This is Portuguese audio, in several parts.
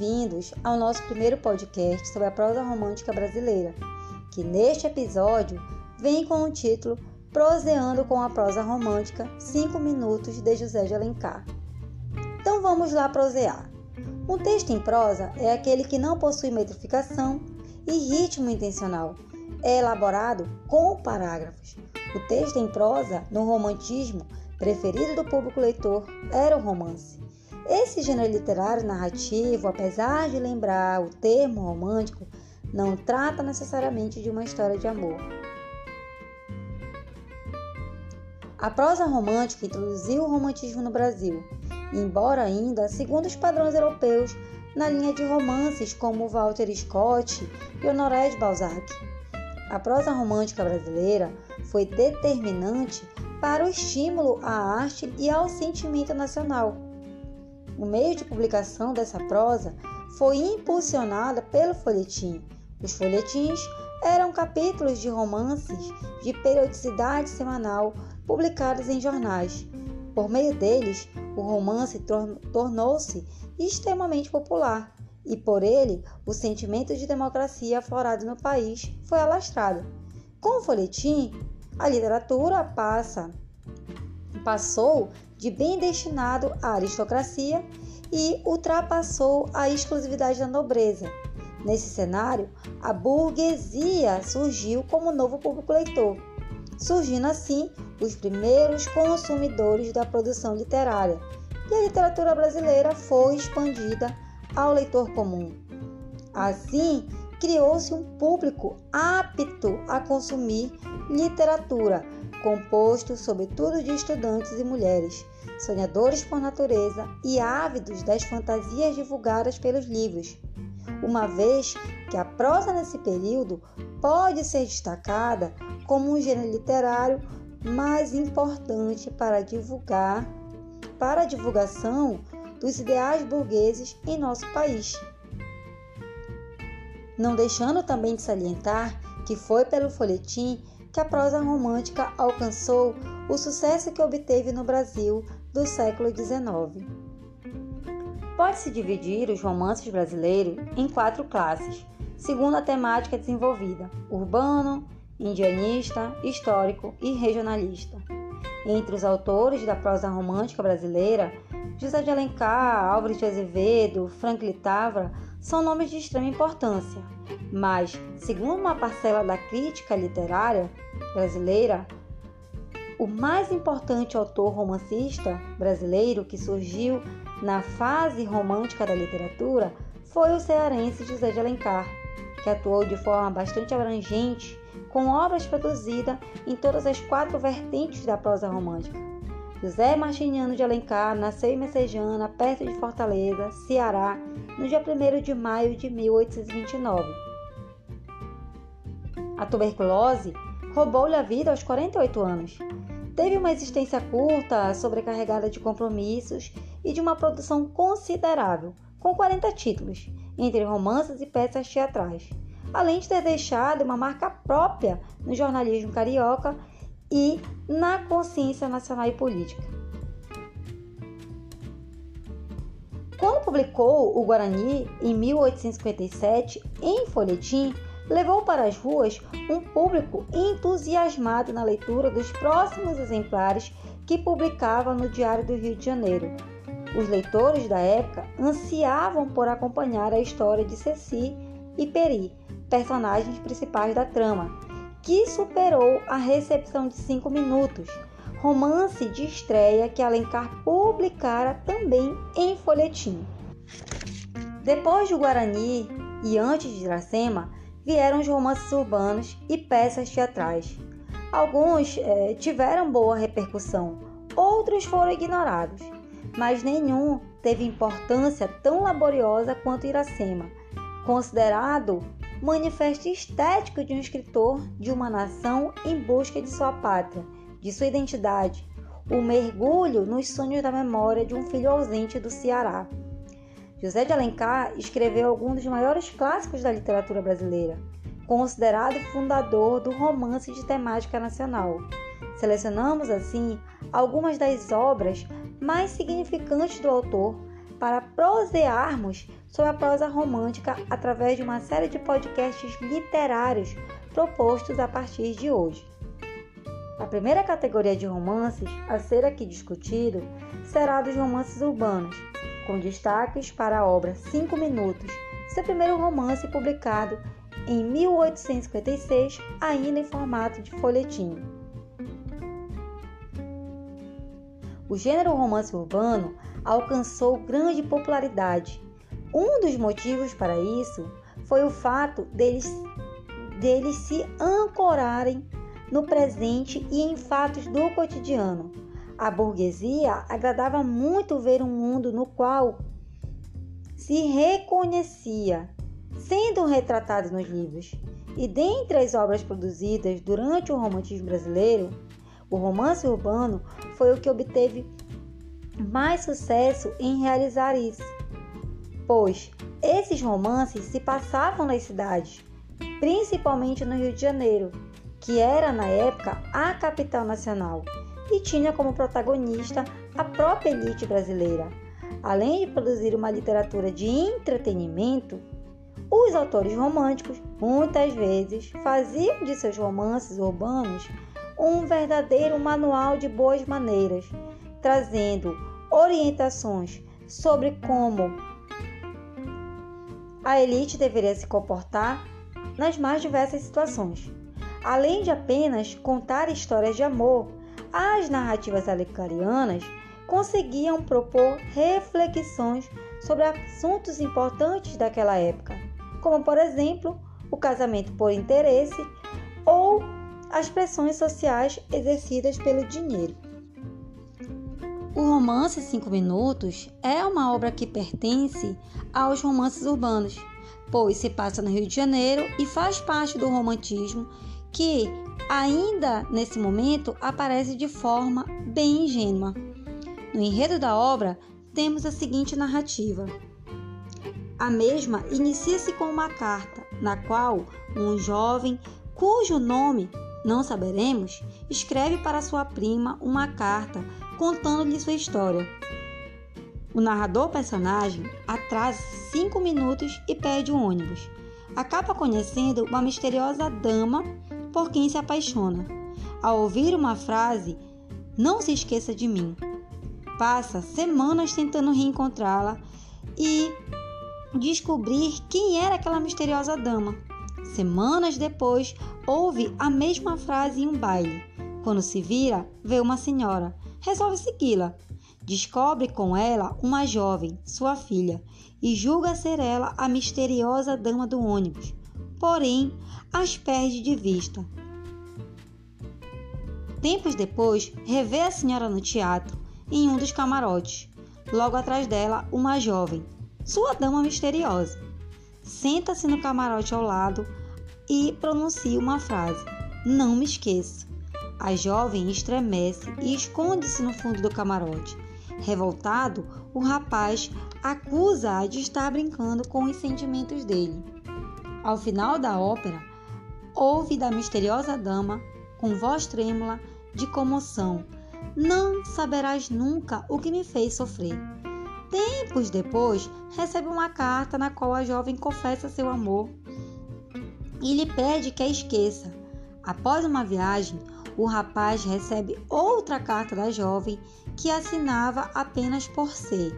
bem-vindos ao nosso primeiro podcast sobre a prosa romântica brasileira, que neste episódio vem com o título Proseando com a prosa romântica 5 minutos de José de Alencar. Então vamos lá prosear. Um texto em prosa é aquele que não possui metrificação e ritmo intencional. É elaborado com parágrafos. O texto em prosa, no romantismo, preferido do público leitor, era o romance. Esse gênero literário narrativo, apesar de lembrar o termo romântico, não trata necessariamente de uma história de amor. A prosa romântica introduziu o romantismo no Brasil, embora ainda segundo os padrões europeus, na linha de romances como Walter Scott e Honoré de Balzac. A prosa romântica brasileira foi determinante para o estímulo à arte e ao sentimento nacional o meio de publicação dessa prosa foi impulsionada pelo folhetim. Os folhetins eram capítulos de romances de periodicidade semanal publicados em jornais. Por meio deles, o romance tornou-se extremamente popular e por ele o sentimento de democracia aflorado no país foi alastrado. Com o folhetim, a literatura passa passou de bem destinado à aristocracia e ultrapassou a exclusividade da nobreza. Nesse cenário, a burguesia surgiu como novo público leitor, surgindo assim os primeiros consumidores da produção literária, e a literatura brasileira foi expandida ao leitor comum. Assim, criou-se um público apto a consumir literatura composto sobretudo de estudantes e mulheres, sonhadores por natureza e ávidos das fantasias divulgadas pelos livros, uma vez que a prosa nesse período pode ser destacada como um gênero literário mais importante para divulgar para a divulgação dos ideais burgueses em nosso país. Não deixando também de salientar que foi pelo folhetim que a prosa romântica alcançou o sucesso que obteve no Brasil do século XIX. Pode-se dividir os romances brasileiros em quatro classes, segundo a temática desenvolvida: urbano, indianista, histórico e regionalista. Entre os autores da prosa romântica brasileira, José de Alencar, Álvares de Azevedo, Franklin Távora são nomes de extrema importância, mas, segundo uma parcela da crítica literária brasileira, o mais importante autor romancista brasileiro que surgiu na fase romântica da literatura foi o cearense José de Alencar, que atuou de forma bastante abrangente com obras produzidas em todas as quatro vertentes da prosa romântica. José Martiniano de Alencar nasceu em Messejana, perto de Fortaleza, Ceará, no dia 1 de maio de 1829. A tuberculose roubou-lhe a vida aos 48 anos. Teve uma existência curta, sobrecarregada de compromissos e de uma produção considerável, com 40 títulos, entre romances e peças teatrais, além de ter deixado uma marca própria no jornalismo carioca e na consciência nacional e política. Quando publicou o Guarani em 1857 em folhetim, levou para as ruas um público entusiasmado na leitura dos próximos exemplares que publicava no Diário do Rio de Janeiro. Os leitores da época ansiavam por acompanhar a história de Ceci e Peri, personagens principais da trama, que superou a recepção de cinco minutos, romance de estreia que Alencar publicara também em folhetim. Depois de Guarani e antes de Iracema, vieram os romances urbanos e peças teatrais. Alguns eh, tiveram boa repercussão, outros foram ignorados, mas nenhum teve importância tão laboriosa quanto Iracema, considerado manifesto estético de um escritor de uma nação em busca de sua pátria, de sua identidade, o mergulho nos sonhos da memória de um filho ausente do Ceará. José de Alencar escreveu alguns dos maiores clássicos da literatura brasileira, considerado fundador do romance de temática nacional. Selecionamos assim algumas das obras mais significantes do autor para prosearmos sobre a prosa romântica através de uma série de podcasts literários propostos a partir de hoje. A primeira categoria de romances a ser aqui discutido será dos romances urbanos, com destaques para a obra Cinco Minutos, seu primeiro romance publicado em 1856, ainda em formato de folhetim. O gênero romance urbano alcançou grande popularidade. Um dos motivos para isso foi o fato deles, deles se ancorarem no presente e em fatos do cotidiano. A burguesia agradava muito ver um mundo no qual se reconhecia, sendo retratado nos livros. E dentre as obras produzidas durante o romantismo brasileiro, o romance urbano foi o que obteve mais sucesso em realizar isso, pois esses romances se passavam nas cidades, principalmente no Rio de Janeiro, que era na época a capital nacional e tinha como protagonista a própria elite brasileira. Além de produzir uma literatura de entretenimento, os autores românticos muitas vezes faziam de seus romances urbanos um verdadeiro manual de boas maneiras, trazendo orientações sobre como a elite deveria se comportar nas mais diversas situações. Além de apenas contar histórias de amor, as narrativas alecarianas conseguiam propor reflexões sobre assuntos importantes daquela época, como por exemplo o casamento por interesse ou as pressões sociais exercidas pelo dinheiro. O romance Cinco Minutos é uma obra que pertence aos romances urbanos, pois se passa no Rio de Janeiro e faz parte do romantismo que, ainda nesse momento, aparece de forma bem ingênua. No enredo da obra, temos a seguinte narrativa. A mesma inicia-se com uma carta, na qual um jovem, cujo nome não saberemos, escreve para sua prima uma carta contando-lhe sua história. O narrador personagem atrasa cinco minutos e perde o ônibus. Acaba conhecendo uma misteriosa dama por quem se apaixona. Ao ouvir uma frase, não se esqueça de mim. Passa semanas tentando reencontrá-la e descobrir quem era aquela misteriosa dama. Semanas depois, ouve a mesma frase em um baile. Quando se vira, vê uma senhora. Resolve segui-la. Descobre com ela uma jovem, sua filha, e julga ser ela a misteriosa dama do ônibus. Porém, as perde de vista. Tempos depois, revê a senhora no teatro, em um dos camarotes. Logo atrás dela, uma jovem, sua dama misteriosa. Senta-se no camarote ao lado e pronuncia uma frase: Não me esqueça. A jovem estremece e esconde-se no fundo do camarote. Revoltado, o rapaz acusa-a de estar brincando com os sentimentos dele. Ao final da ópera, ouve da misteriosa dama, com voz trêmula de comoção: Não saberás nunca o que me fez sofrer. Tempos depois, recebe uma carta na qual a jovem confessa seu amor e lhe pede que a esqueça. Após uma viagem, o rapaz recebe outra carta da jovem que assinava apenas por C.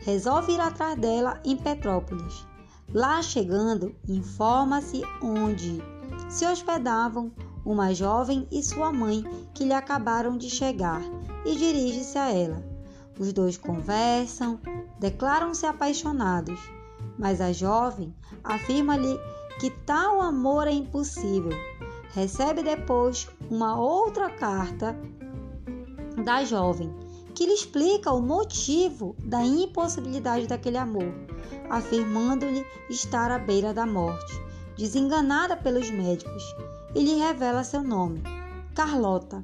Resolve ir atrás dela em Petrópolis. Lá chegando, informa-se onde se hospedavam uma jovem e sua mãe que lhe acabaram de chegar e dirige-se a ela. Os dois conversam, declaram-se apaixonados, mas a jovem afirma-lhe que tal amor é impossível. Recebe depois uma outra carta da jovem que lhe explica o motivo da impossibilidade daquele amor, afirmando-lhe estar à beira da morte, desenganada pelos médicos, e lhe revela seu nome, Carlota.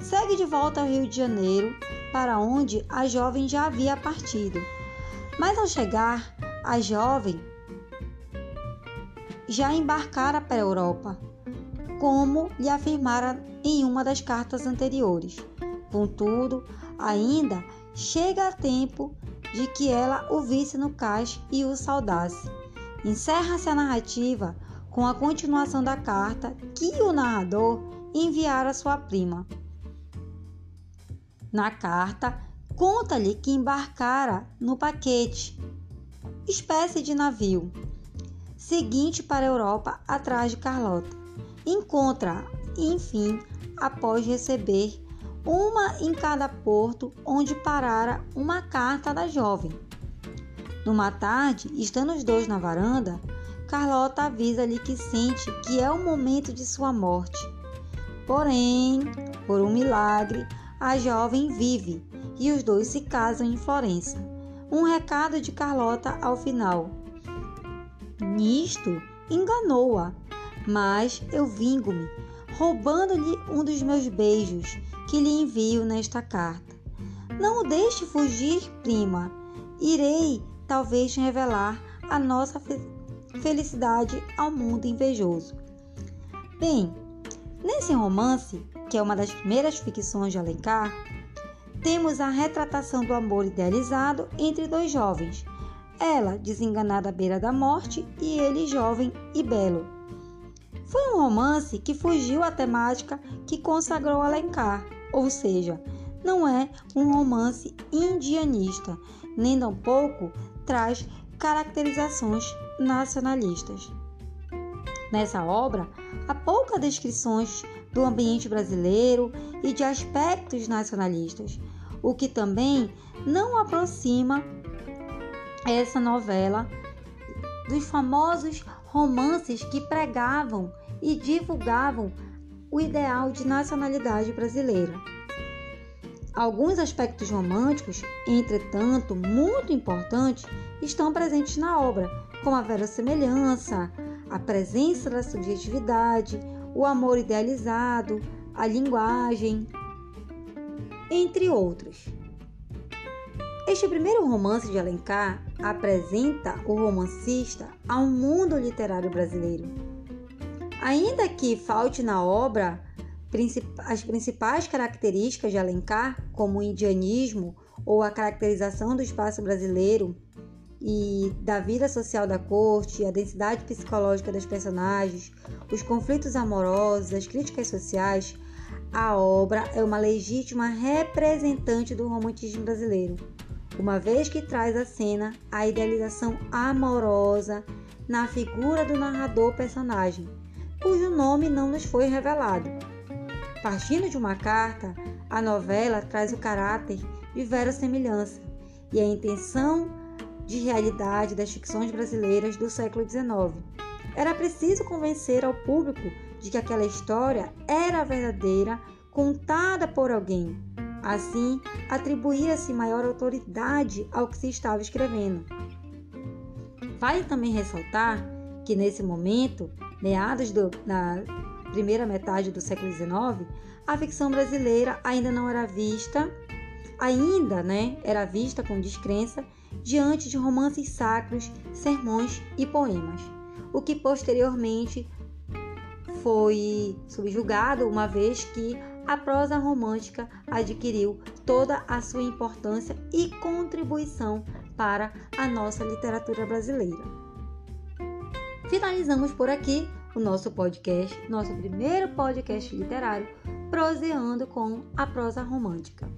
Segue de volta ao Rio de Janeiro, para onde a jovem já havia partido. Mas ao chegar, a jovem já embarcara para a Europa, como lhe afirmara em uma das cartas anteriores. Contudo, ainda chega a tempo de que ela o visse no cais e o saudasse. Encerra-se a narrativa com a continuação da carta que o narrador enviara à sua prima. Na carta, conta-lhe que embarcara no paquete, espécie de navio, seguinte para a Europa atrás de Carlota. Encontra, enfim, após receber uma em cada porto onde parara uma carta da jovem. Numa tarde, estando os dois na varanda, Carlota avisa-lhe que sente que é o momento de sua morte. Porém, por um milagre, a jovem vive e os dois se casam em Florença. Um recado de Carlota ao final. Nisto, enganou-a, mas eu vingo-me, roubando-lhe um dos meus beijos que lhe envio nesta carta. Não o deixe fugir, prima. Irei, talvez, revelar a nossa felicidade ao mundo invejoso. Bem, nesse romance que é uma das primeiras ficções de Alencar, temos a retratação do amor idealizado entre dois jovens, ela desenganada à beira da morte e ele jovem e belo. Foi um romance que fugiu à temática que consagrou Alencar, ou seja, não é um romance indianista, nem tampouco traz caracterizações nacionalistas. Nessa obra, há poucas descrições do ambiente brasileiro e de aspectos nacionalistas, o que também não aproxima essa novela dos famosos romances que pregavam e divulgavam o ideal de nacionalidade brasileira. Alguns aspectos românticos, entretanto, muito importantes, estão presentes na obra, como a verossemelhança, a presença da subjetividade, o amor idealizado, a linguagem, entre outros. Este primeiro romance de Alencar apresenta o romancista ao mundo literário brasileiro. Ainda que falte na obra as principais características de Alencar, como o indianismo ou a caracterização do espaço brasileiro e da vida social da corte, a densidade psicológica dos personagens, os conflitos amorosos, as críticas sociais, a obra é uma legítima representante do romantismo brasileiro, uma vez que traz à cena a idealização amorosa na figura do narrador personagem, cujo nome não nos foi revelado. Partindo de uma carta, a novela traz o caráter de verossemelhança e a intenção de realidade das ficções brasileiras do século XIX. Era preciso convencer ao público de que aquela história era verdadeira, contada por alguém. Assim, atribuía-se maior autoridade ao que se estava escrevendo. Vale também ressaltar que nesse momento, meados do, na primeira metade do século XIX, a ficção brasileira ainda não era vista, ainda, né, era vista com descrença diante de romances sacros, sermões e poemas, o que posteriormente foi subjugado uma vez que a prosa romântica adquiriu toda a sua importância e contribuição para a nossa literatura brasileira. Finalizamos por aqui o nosso podcast, nosso primeiro podcast literário, proseando com a prosa romântica.